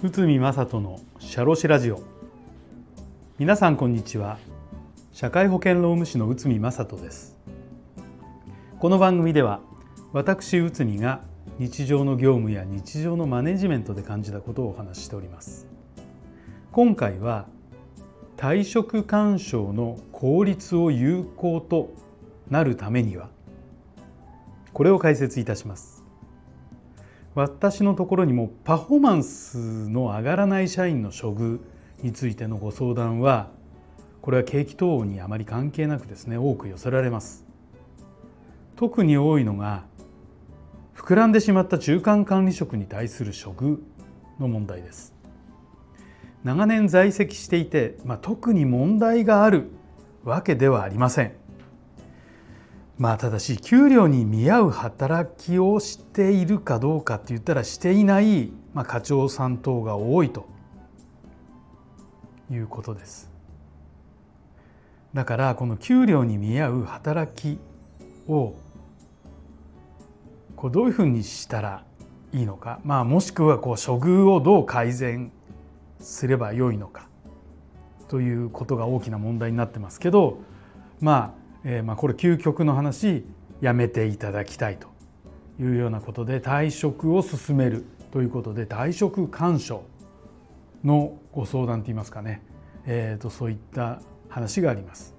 内海正人のシャロシラジオ。皆さんこんにちは。社会保険労務士の内海正人です。この番組では私内海が日常の業務や日常のマネジメントで感じたことをお話ししております。今回は退職勧奨の効率を有効となるためにはこれを解説いたします。私のところにもパフォーマンスの上がらない社員の処遇についてのご相談はこれは景気等にあまり関係なくですね多く寄せられます。特に多いのが膨らんでしまった中間管理職に対する処遇の問題です。長年在籍していて、まあ、特に問題があるわけではありません。まあただし給料に見合う働きをしているかどうかって言ったらしていない、まあ、課長さん等が多いということです。だからこの給料に見合う働きをこうどういうふうにしたらいいのか、まあ、もしくはこう処遇をどう改善すればよいのかということが大きな問題になってますけどまあえー、まあ、これ究極の話やめていただきたいというようなことで退職を進めるということで退職勧奨のご相談といいますかね、えーと、そういった話があります。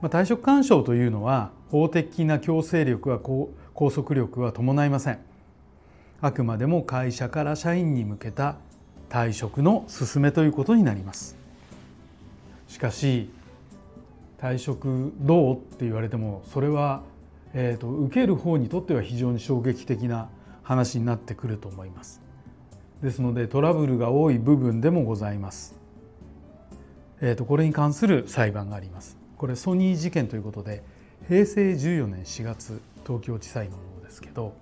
まあ、退職勧奨というのは法的な強制力は拘束力は伴いません。あくまでも会社から社員に向けた退職の勧めということになります。しかし退職どうって言われてもそれは、えーと、受ける方にとっては非常に衝撃的な話になってくると思います。ですのでトラブルが多い部分でもございます。えーと、これに関する裁判があります。これソニー事件ということで平成14年4月東京地裁のものですけど、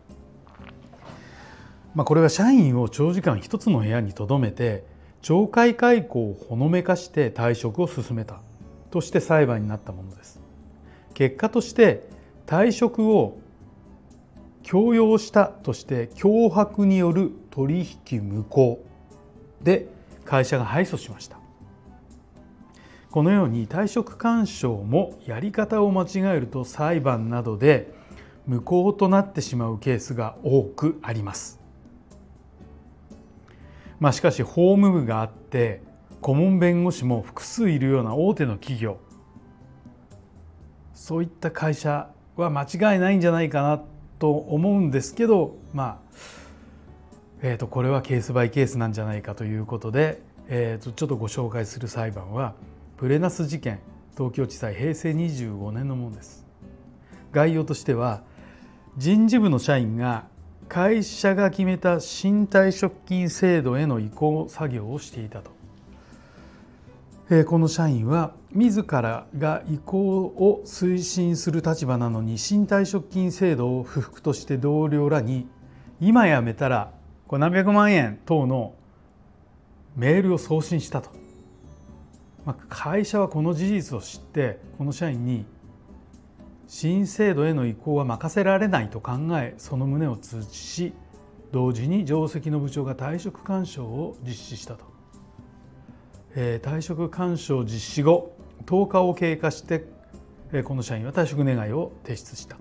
まあ、これは社員を長時間一つの部屋にとどめて懲戒解雇をほのめかして退職を進めたとして裁判になったものです結果として退職を強要したとして脅迫による取引無効で会社が敗訴しましたこのように退職勧奨もやり方を間違えると裁判などで無効となってしまうケースが多くあります。まあ、しかし法務部があって顧問弁護士も複数いるような大手の企業そういった会社は間違いないんじゃないかなと思うんですけどまあ、えー、とこれはケースバイケースなんじゃないかということで、えー、とちょっとご紹介する裁判はプレナス事件東京地裁平成25年のものです。概要としては人事部の社員が会社が決めた新退職金制度への移行作業をしていたとこの社員は自らが移行を推進する立場なのに新退職金制度を不服として同僚らに今辞めたらこれ何百万円等のメールを送信したと、まあ、会社はこの事実を知ってこの社員に新制度への移行は任せられないと考えその旨を通知し同時に上席の部長が退職勧奨を実施したと。え退職勧奨実施後10日を経過して、えこの社員は退職願を提出した。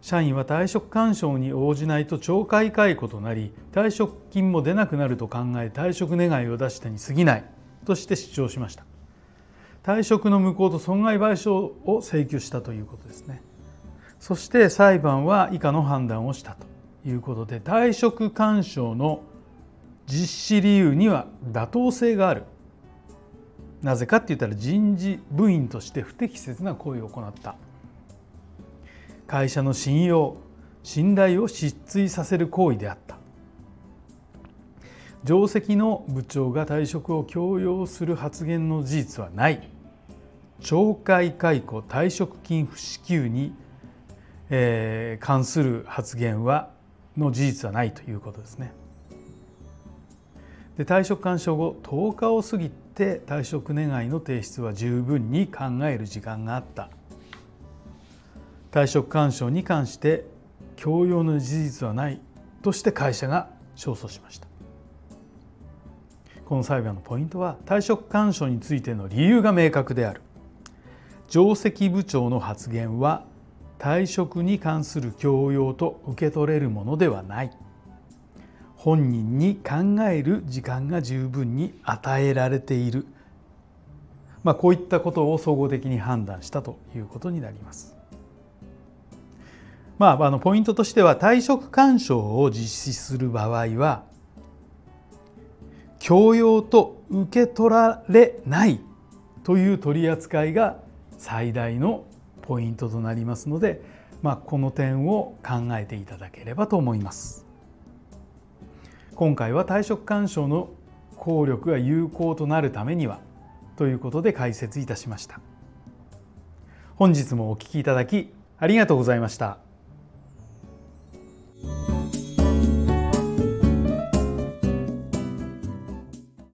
社員は退職勧奨に応じないと懲戒解雇となり退職金も出なくなると考え退職願を出したに過ぎないとして主張しました。退職の無効と損害賠償を請求したということですね。そして裁判は以下の判断をしたということで退職勧奨の実施理由には妥当性がある。なぜかって言ったら人事部員として不適切な行為を行った。会社の信用信頼を失墜させる行為であった。上席の部長が退職を強要する発言の事実はない。懲戒解雇退職金不支給に、えー、関する発言はの事実はないということですね。で退職勧奨後10日を過ぎて退職願の提出は十分に考える時間があった。退職勧奨に関して強要の事実はないとして会社が勝訴しました。この裁判のポイントは退職勧奨についての理由が明確である。上席部長の発言は退職に関する強要と受け取れるものではない。本人に考える時間が十分に与えられている、まあ、こういったことを総合的に判断したということになります。まあ、あのポイントとしては退職勧奨を実施する場合は強要と受け取られないという取り扱いが最大のポイントとなりますので、まあ、この点を考えていただければと思います。今回は退職勧奨の効力が有効となるためにはということで解説いたしました。本日もお聴きいただきありがとうございました。